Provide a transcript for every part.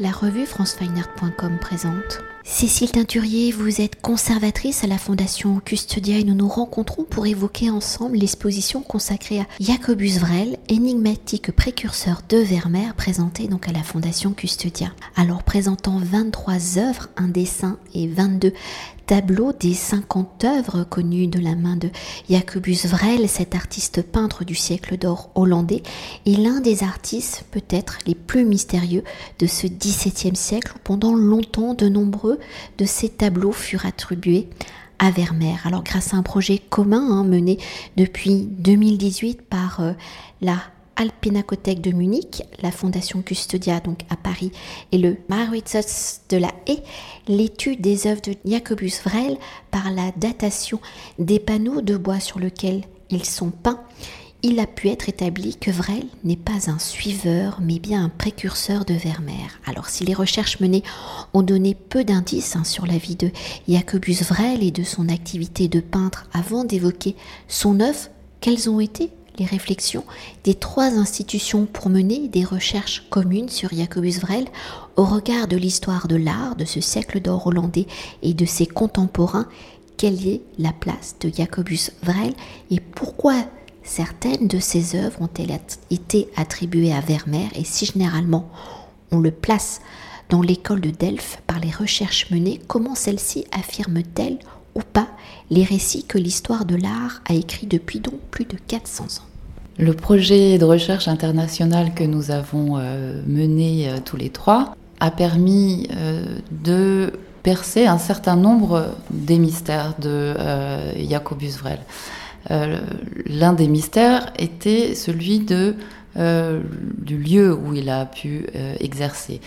la revue francefineart.com présente. Cécile Teinturier, vous êtes conservatrice à la Fondation Custodia et nous nous rencontrons pour évoquer ensemble l'exposition consacrée à Jacobus Vrel, énigmatique précurseur de Vermeer, présentée donc à la Fondation Custodia. Alors présentant 23 œuvres, un dessin et 22 tableau des 50 œuvres connues de la main de Jacobus Vrel, cet artiste peintre du siècle d'or hollandais, est l'un des artistes peut-être les plus mystérieux de ce XVIIe siècle où pendant longtemps de nombreux de ses tableaux furent attribués à Vermeer. Alors grâce à un projet commun hein, mené depuis 2018 par euh, la Alpinacothèque de Munich, la Fondation Custodia donc à Paris et le Mauritshuis de la Haye, l'étude des œuvres de Jacobus Vrel par la datation des panneaux de bois sur lesquels ils sont peints, il a pu être établi que Vrel n'est pas un suiveur, mais bien un précurseur de Vermeer. Alors si les recherches menées ont donné peu d'indices hein, sur la vie de Jacobus Vrel et de son activité de peintre avant d'évoquer son œuvre, quelles ont été les réflexions des trois institutions pour mener des recherches communes sur Jacobus Vrel au regard de l'histoire de l'art de ce siècle d'or hollandais et de ses contemporains. Quelle est la place de Jacobus Vrel et pourquoi certaines de ses œuvres ont-elles été attribuées à Vermeer et si généralement on le place dans l'école de Delphes par les recherches menées, comment celle-ci affirme-t-elle ou pas les récits que l'histoire de l'art a écrits depuis donc plus de 400 ans. Le projet de recherche international que nous avons euh, mené euh, tous les trois a permis euh, de percer un certain nombre des mystères de Jacobus Vrel. L'un des mystères était celui de du lieu où il a pu exercer.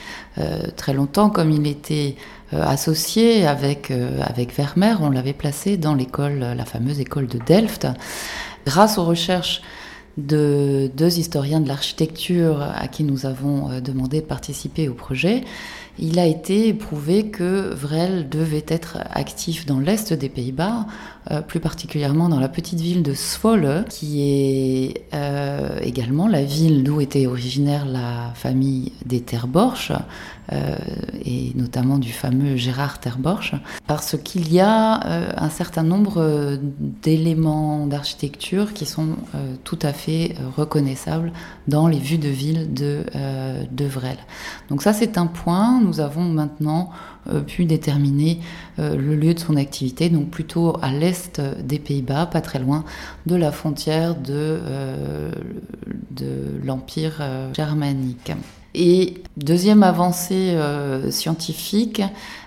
très longtemps, comme il était associé avec, avec Vermeer, on l'avait placé dans l'école, la fameuse école de Delft. Grâce aux recherches de deux historiens de l'architecture à qui nous avons euh, demandé de participer au projet, il a été prouvé que Vrel devait être actif dans l'est des Pays-Bas, euh, plus particulièrement dans la petite ville de Zwolle, qui est euh, également la ville d'où était originaire la famille des Terborch, euh, et notamment du fameux Gérard Terborch, parce qu'il y a un certain nombre d'éléments d'architecture qui sont tout à fait reconnaissables dans les vues de ville de, de Vrel. Donc ça c'est un point, nous avons maintenant pu déterminer le lieu de son activité, donc plutôt à l'est des Pays-Bas, pas très loin de la frontière de, euh, de l'Empire euh, germanique. Et deuxième avancée euh, scientifique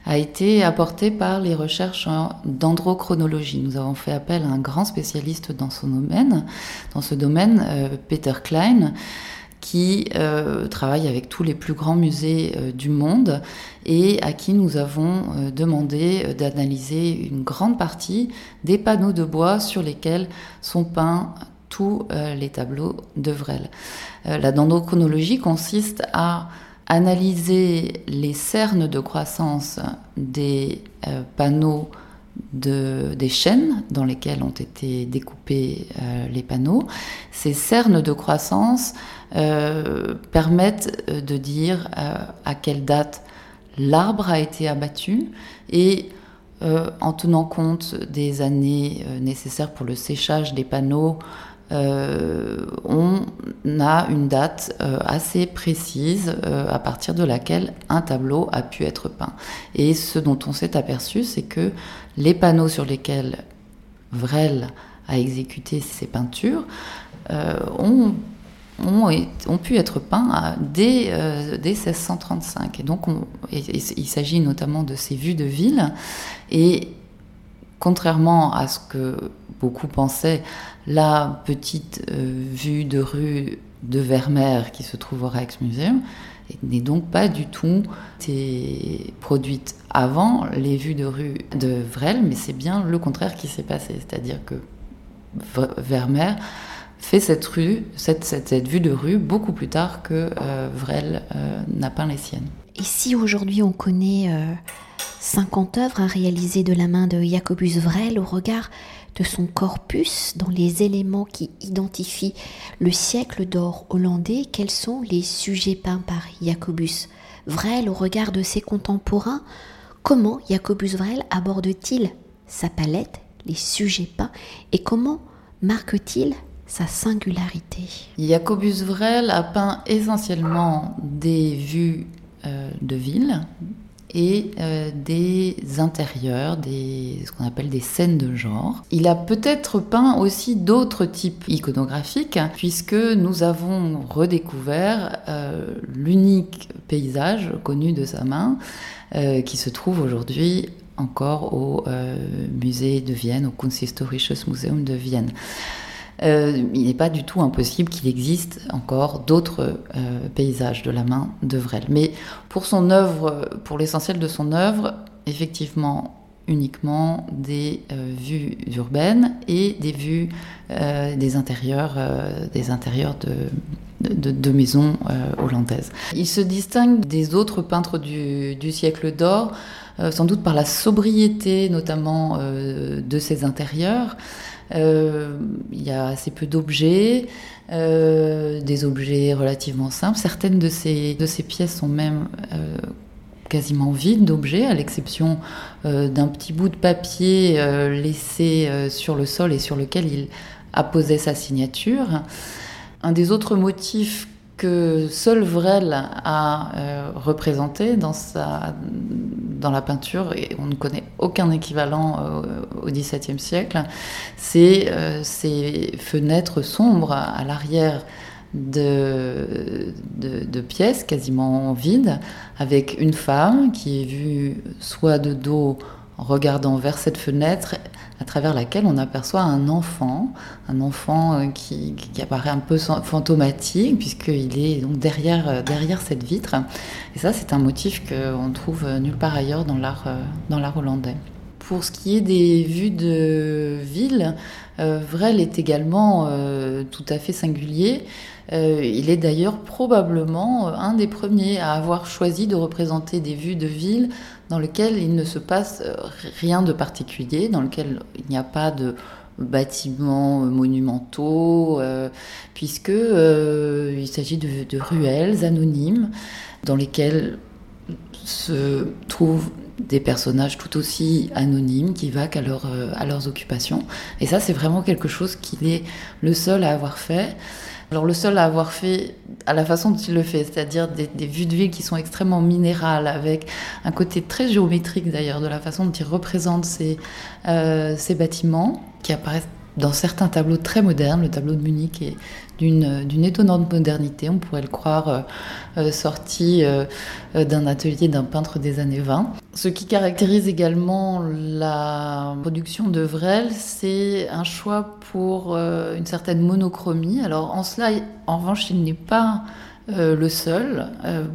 a été apportée par les recherches dendrochronologie. Nous avons fait appel à un grand spécialiste dans ce domaine, dans ce domaine Peter Klein, qui euh, travaille avec tous les plus grands musées euh, du monde et à qui nous avons euh, demandé d'analyser une grande partie des panneaux de bois sur lesquels sont peints tous les tableaux de Vrel. la dendrochronologie consiste à analyser les cernes de croissance des panneaux de, des chaînes dans lesquelles ont été découpés euh, les panneaux. Ces cernes de croissance euh, permettent euh, de dire à quelle date l'arbre a été abattu et en tenant compte des années nécessaires pour le séchage des panneaux, euh, on a une date euh, assez précise euh, à partir de laquelle un tableau a pu être peint. Et ce dont on s'est aperçu, c'est que les panneaux sur lesquels Vrel a exécuté ses peintures ont, ont, pu être peints dès, dès, 1635. Et donc il s'agit notamment de ces vues de ville. Et contrairement à ce que beaucoup pensaient, la petite euh, vue de rue de Vermeer qui se trouve au Rijksmuseum n'est donc pas du tout produite avant les vues de rue de Vrel, mais c'est bien le contraire qui s'est passé, c'est-à-dire que Vermeer fait cette rue, cette, vue de rue beaucoup plus tard que euh, Vrel euh, n'a peint les siennes. Et si aujourd'hui on connaît 50 œuvres à réaliser de la main de Jacobus Vrel au regard de son corpus dans les éléments qui identifient le siècle d'or hollandais, quels sont les sujets peints par Jacobus Vrel au regard de ses contemporains? Comment Jacobus Vrel aborde-t-il sa palette, les sujets peints, et comment marque-t-il sa singularité? Jacobus Vrel a peint essentiellement des vues euh, de ville, et euh, des intérieurs, ce qu'on appelle des scènes de genre. Il a peut-être peint aussi d'autres types iconographiques, puisque nous avons redécouvert euh, l'unique paysage connu de sa main, euh, qui se trouve aujourd'hui encore au musée de Vienne, au Kunsthistorisches Museum de Vienne. Euh, il n'est pas du tout impossible qu'il existe encore d'autres euh, paysages de la main de Vrel. Mais pour son œuvre, pour l'essentiel de son œuvre, effectivement, uniquement des euh, vues urbaines et des vues des intérieurs, des intérieurs de, de, maisons hollandaises. Il se distingue des autres peintres du, du siècle d'or, sans doute par la sobriété notamment de ses intérieurs. Euh, il y a assez peu d'objets, euh, des objets relativement simples. Certaines de ces, de ces pièces sont même euh, quasiment vides d'objets, à l'exception d'un petit bout de papier laissé sur le sol et sur lequel il apposait sa signature. Un des autres motifs que seul Vrel a euh, représenté dans, sa, dans la peinture, et on ne connaît aucun équivalent euh, au XVIIe siècle, c'est euh, ces fenêtres sombres à l'arrière de, de, pièces quasiment vides, avec une femme qui est vue soit de dos regardant vers cette fenêtre à travers laquelle on aperçoit un enfant, un enfant euh, qui, apparaît un peu fantomatique puisqu'il est donc derrière, euh, derrière cette vitre. Et ça, c'est un motif qu'on trouve nulle part ailleurs dans l'art, euh, dans l'art hollandais. Pour ce qui est des vues de ville, Vrel est également tout à fait singulier. Il est d'ailleurs probablement un des premiers à avoir choisi de représenter des vues de ville dans lequel il ne se passe euh, rien de particulier, dans lequel il n'y a pas de bâtiments monumentaux, euh, puisque euh, il s'agit de, ruelles anonymes dans lesquelles se trouvent des personnages tout aussi anonymes qui vaquent à leurs occupations. Et ça, c'est vraiment quelque chose qu'il est le seul à avoir fait. Alors le seul à avoir fait à la façon dont il le fait, c'est-à-dire des, vues de ville qui sont extrêmement minérales, avec un côté très géométrique d'ailleurs de la façon dont il représente ces, euh, ces bâtiments qui apparaissent dans certains tableaux très modernes. Le tableau de Munich est d'une étonnante modernité, on pourrait le croire euh, euh, sorti euh, d'un atelier d'un peintre des années 20. Ce qui caractérise également la production de Vrel, c'est un choix pour une certaine monochromie. Alors en cela, en revanche, il n'est pas le seul.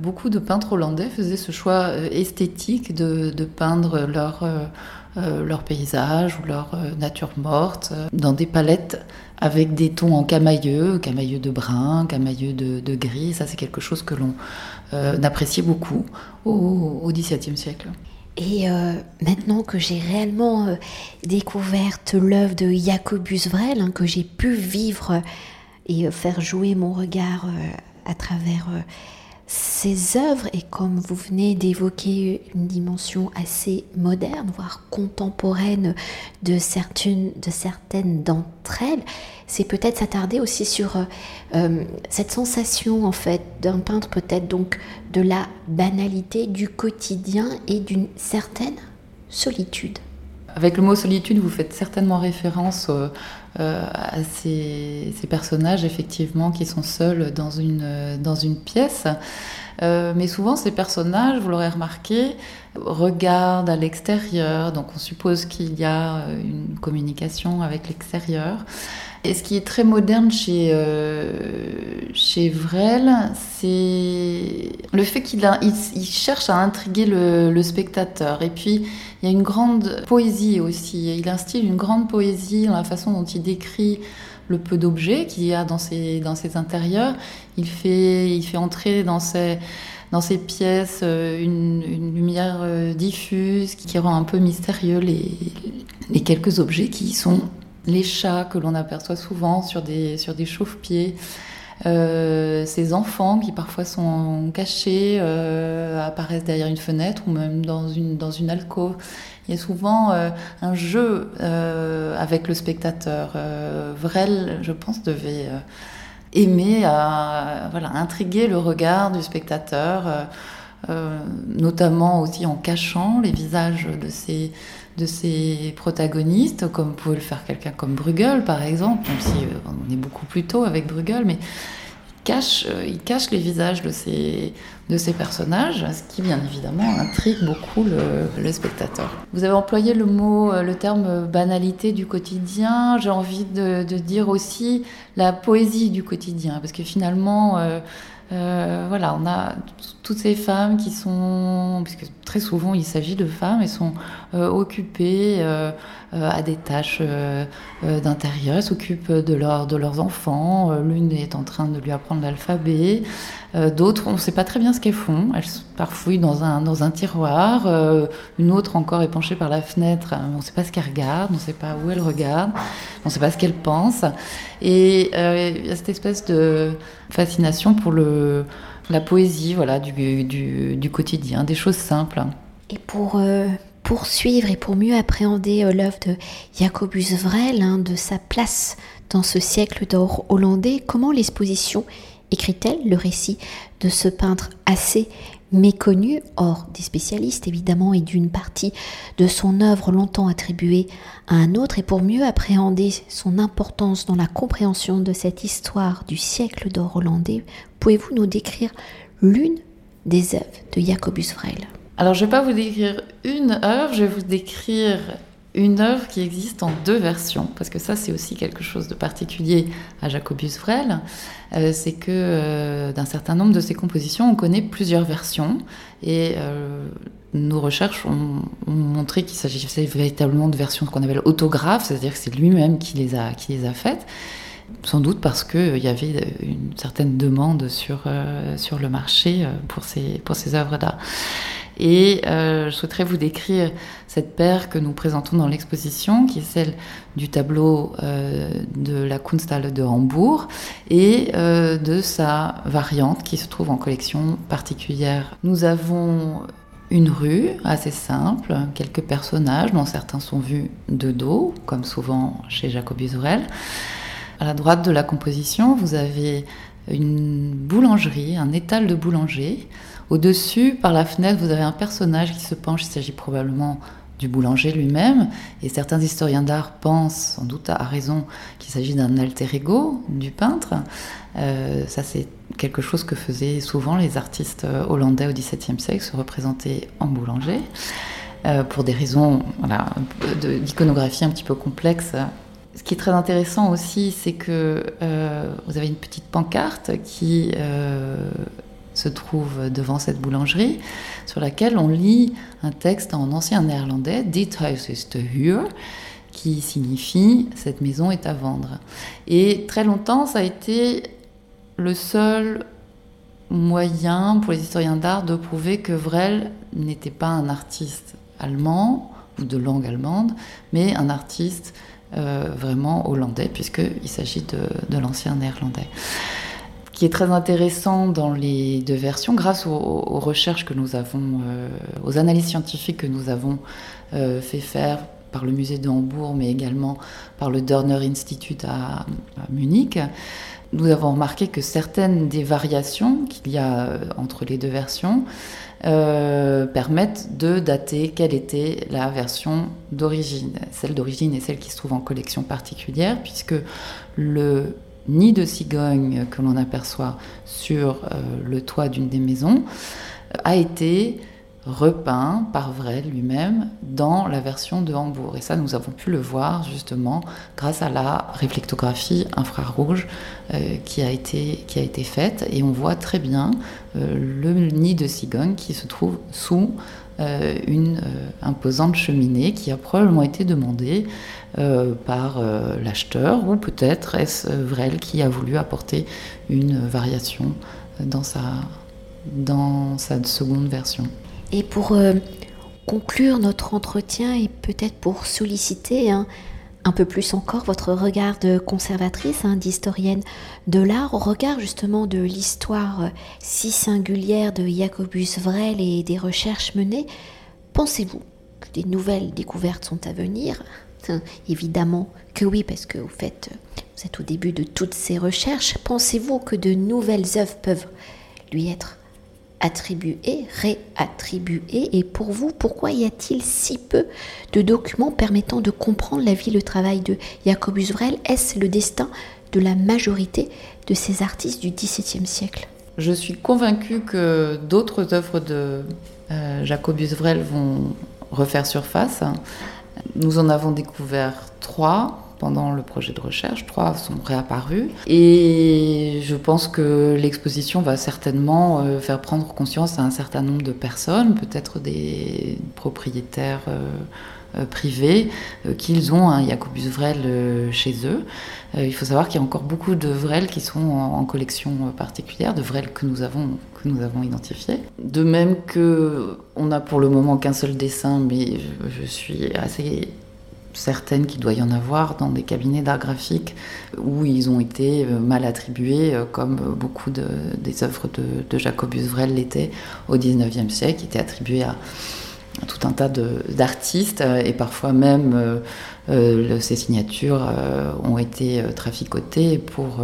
beaucoup de peintres hollandais faisaient ce choix esthétique de, de peindre leur euh, leur paysage ou leur euh, nature morte euh, dans des palettes avec des tons en camailleux, camailleux de brun, camailleux de, gris. Ça, c'est quelque chose que l'on appréciait beaucoup au XVIIe siècle. Et maintenant que j'ai réellement découvert l'œuvre de Jacobus Vrel, hein, que j'ai pu vivre et faire jouer mon regard à travers ces œuvres, et comme vous venez d'évoquer une dimension assez moderne, voire contemporaine de certaines, de certaines d'entre elles, c'est peut-être s'attarder aussi sur euh, euh, cette sensation en fait d'un peintre peut-être donc de la banalité du quotidien et d'une certaine solitude. Avec le mot solitude, vous faites certainement référence euh, à ces, personnages, effectivement, qui sont seuls dans une, dans une pièce. Euh, mais souvent, ces personnages, vous l'aurez remarqué, regardent à l'extérieur, donc on suppose qu'il y a euh, une communication avec l'extérieur. Et ce qui est très moderne chez, euh, chez Vrel, c'est le fait qu'il il, cherche à intriguer le, spectateur. Et puis, il y a une grande poésie aussi. Il instille une grande poésie dans la façon dont il décrit le peu d'objets qu'il y a dans ces, dans intérieurs. Il fait, il fait entrer dans ces, dans ces pièces euh, une, lumière euh, diffuse qui rend un peu mystérieux les, les quelques objets qui sont les chats que l'on aperçoit souvent sur des, sur des chauffe-pieds. Ces enfants qui parfois sont cachés, apparaissent derrière une fenêtre ou même dans une, dans une alcôve. Il y a souvent un jeu avec le spectateur. Vrel, je pense, devait aimer à voilà, intriguer le regard du spectateur, notamment aussi en cachant les visages de ces de ses protagonistes, comme pouvait le faire quelqu'un comme Bruegel, par exemple, même si euh, on est beaucoup plus tôt avec Bruegel, mais il cache, euh, il cache les visages de ces, de ces personnages, ce qui, bien évidemment, intrigue beaucoup le, spectateur. Vous avez employé le mot, euh, le terme banalité du quotidien. J'ai envie de, dire aussi la poésie du quotidien, parce que finalement, euh, voilà, on a toutes ces femmes qui sont, puisque très souvent il s'agit de femmes, elles sont euh, occupées euh, à des tâches d'intérieur, s'occupent de, leurs enfants. L'une est en train de lui apprendre l'alphabet, d'autres, on ne sait pas très bien ce qu'elles font. Elles parfouillent dans un, dans un tiroir. une autre encore est penchée par la fenêtre. On ne sait pas ce qu'elle regarde, on ne sait pas où elle regarde, on ne sait pas ce qu'elle pense. Et il y a cette espèce de fascination pour le, la poésie voilà, du, du, quotidien, des choses simples. Et pour euh, poursuivre et pour mieux appréhender l'œuvre de Jacobus Vrel, hein, de sa place dans ce siècle d'or hollandais, comment l'exposition écrit-elle le récit de ce peintre assez méconnu, hors des spécialistes évidemment, et d'une partie de son œuvre longtemps attribuée à un autre, et pour mieux appréhender son importance dans la compréhension de cette histoire du siècle d'or hollandais, pouvez-vous nous décrire l'une des œuvres de Jacobus Vrel Alors je ne vais pas vous décrire une œuvre, je vais vous décrire une œuvre qui existe en deux versions, parce que ça c'est aussi quelque chose de particulier à Jacobus Vrel, euh, c'est que euh, d'un certain nombre de ses compositions, on connaît plusieurs versions, et euh, nos recherches ont, montré qu'il s'agissait véritablement de versions qu'on appelle autographes, c'est-à-dire que c'est lui-même qui qui les a faites, sans doute parce qu'il y avait une certaine demande sur, sur le marché pour ces, pour ces œuvres d'art. Et euh, je souhaiterais vous décrire cette paire que nous présentons dans l'exposition, qui est celle du tableau euh, de la Kunsthalle de Hambourg et euh, de sa variante qui se trouve en collection particulière. Nous avons une rue assez simple, quelques personnages dont certains sont vus de dos, comme souvent chez Jacob Usurel. À la droite de la composition, vous avez une boulangerie, un étal de boulanger au-dessus, par la fenêtre, vous avez un personnage qui se penche. Il s'agit probablement du boulanger lui-même. Et certains historiens d'art pensent, sans doute à raison, qu'il s'agit d'un alter ego du peintre. Euh, ça, c'est quelque chose que faisaient souvent les artistes hollandais au XVIIe siècle, se représenter en boulanger. Euh, pour des raisons d'iconographie un petit peu complexes. Ce qui est très intéressant aussi, c'est que euh, vous avez une petite pancarte qui se trouve devant cette boulangerie, sur laquelle on lit un texte en ancien néerlandais, Dit huis is te huur, qui signifie cette maison est à vendre. Et très longtemps, ça a été le seul moyen pour les historiens d'art de prouver que Vrel n'était pas un artiste allemand ou de langue allemande, mais un artiste euh, vraiment hollandais, puisqu'il s'agit de, de l'ancien néerlandais. Qui est très intéressant dans les deux versions, grâce aux, recherches que nous avons, euh, aux analyses scientifiques que nous avons euh, fait faire par le musée de Hambourg, mais également par le Dörner Institute à, Munich. Nous avons remarqué que certaines des variations qu'il y a euh, entre les deux versions permettent de dater quelle était la version d'origine. Celle d'origine est celle qui se trouve en collection particulière, puisque le ni de cigogne que l'on aperçoit sur euh, le toit d'une des maisons a été repeint par Vrel lui-même dans la version de Hambourg. Et ça, nous avons pu le voir justement grâce à la réflectographie infrarouge euh, qui, a été, qui a été faite. Et on voit très bien euh, le nid de cigogne qui se trouve sous une imposante cheminée qui a probablement été demandée euh, par euh, l'acheteur, ou peut-être est-ce euh, Vrel qui a voulu apporter une variation dans sa seconde version. Et pour conclure notre entretien et peut-être pour solliciter un, un peu plus encore votre regard de conservatrice, hein, d'historienne de l'art, au regard justement de l'histoire si singulière de Jacobus Vrel et des recherches menées. Pensez-vous que des nouvelles découvertes sont à venir? Évidemment que oui, parce que vous faites, vous êtes au début de toutes ces recherches. Pensez-vous que de nouvelles œuvres peuvent lui être attribuées, réattribuées Et pour vous, pourquoi y a-t-il si peu de documents permettant de comprendre la vie le travail de Jacobus Vrel Est-ce le destin de la majorité de ces artistes du XVIIe siècle? Je suis convaincue que d'autres œuvres de euh, Jacobus Vrel vont refaire surface. Nous en avons découvert trois pendant le projet de recherche. Trois sont réapparus. Et je pense que l'exposition va certainement euh, faire prendre conscience à un certain nombre de personnes, peut-être des propriétaires euh, euh, privés, qu'ils ont un Jacobus Vrel chez eux. il faut savoir qu'il y a encore beaucoup de Vrel qui sont en, collection particulière, de Vrel que nous avons que nous avons identifiés. De même que on n'a pour le moment qu'un seul dessin, mais je suis assez certaines qu'il doit y en avoir dans des cabinets d'art graphique où ils ont été euh, mal attribués, euh, comme beaucoup des œuvres de, Jacobus Vrel l'étaient au XIXe siècle, qui étaient attribuées à, tout un tas d'artistes euh, et parfois même ces signatures ont été traficotées pour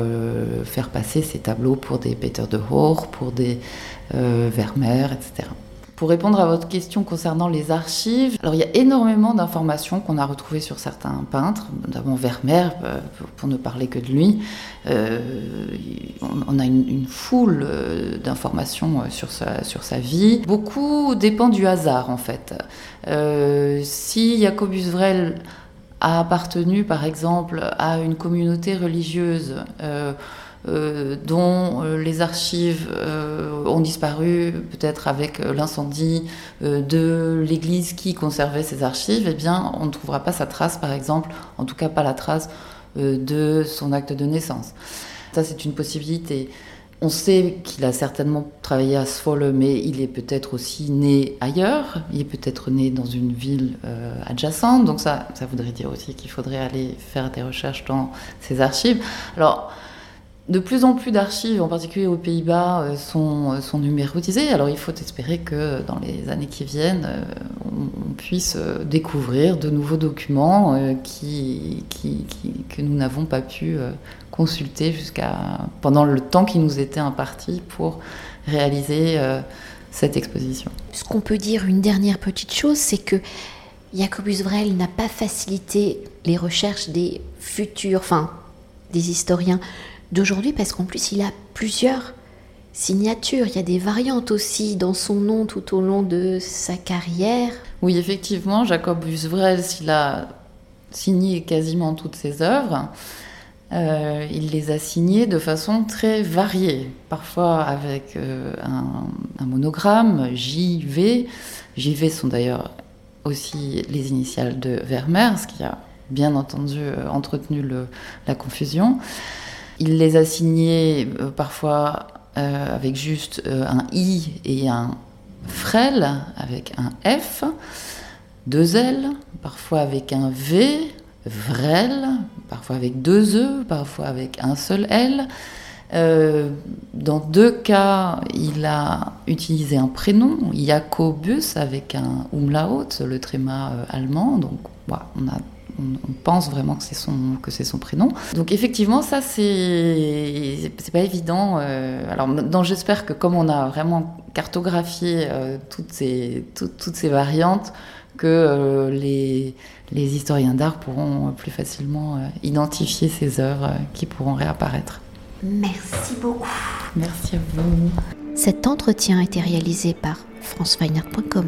faire passer ces tableaux pour des Peter de Hoor, pour des Vermeer, etc. Pour répondre à votre question concernant les archives, alors il y a énormément d'informations qu'on a retrouvées sur certains peintres, notamment Vermeer, euh, pour ne parler que de lui. Euh, on a une, foule euh, d'informations sur sa, sur sa vie. Beaucoup dépend du hasard en fait. si Jacobus Vrel a appartenu par exemple à une communauté religieuse, dont euh, les archives euh, ont disparu, peut-être avec l'incendie de l'église qui conservait ces archives, eh bien, on ne trouvera pas sa trace, par exemple, en tout cas pas la trace de son acte de naissance. Ça, c'est une possibilité. On sait qu'il a certainement travaillé à Sfolle, mais il est peut-être aussi né ailleurs. Il est peut-être né dans une ville adjacente. Donc ça, ça voudrait dire aussi qu'il faudrait aller faire des recherches dans ses archives. Alors, de plus en plus d'archives, en particulier aux Pays-Bas, euh, sont, euh, sont numérotisées. Alors il faut espérer que dans les années qui viennent, euh, on, puisse découvrir de nouveaux documents qui, que nous n'avons pas pu consulter jusqu'à pendant le temps qui nous était imparti pour réaliser cette exposition. Ce qu'on peut dire, une dernière petite chose, c'est que Jacobus Vrel n'a pas facilité les recherches des futurs, enfin des historiens d'aujourd'hui parce qu'en plus il a plusieurs signatures. Il y a des variantes aussi dans son nom tout au long de sa carrière. Oui, effectivement, Jacob Busvrel, s'il a signé quasiment toutes ses œuvres, euh, il les a signées de façon très variée, parfois avec euh, un, monogramme, JV. JV sont d'ailleurs aussi les initiales de Vermeer, ce qui a bien entendu euh, entretenu la confusion. Il les a signés euh, parfois euh, avec juste euh, un I et un frêle, avec un F, deux L, parfois avec un V, vrel, parfois avec deux E, parfois avec un seul L. dans deux cas, il a utilisé un prénom, Jacobus, avec un umlaut, le tréma allemand. Donc, on a on, pense vraiment que c'est son que c'est son prénom. Donc effectivement, ça c'est c'est pas évident. Euh, alors j'espère que comme on a vraiment cartographié euh, toutes ces toutes, ces variantes, que euh, les les historiens d'art pourront plus facilement identifier ces œuvres qui pourront réapparaître. Merci beaucoup. Merci à vous. Cet entretien a été réalisé par franceweiner.com.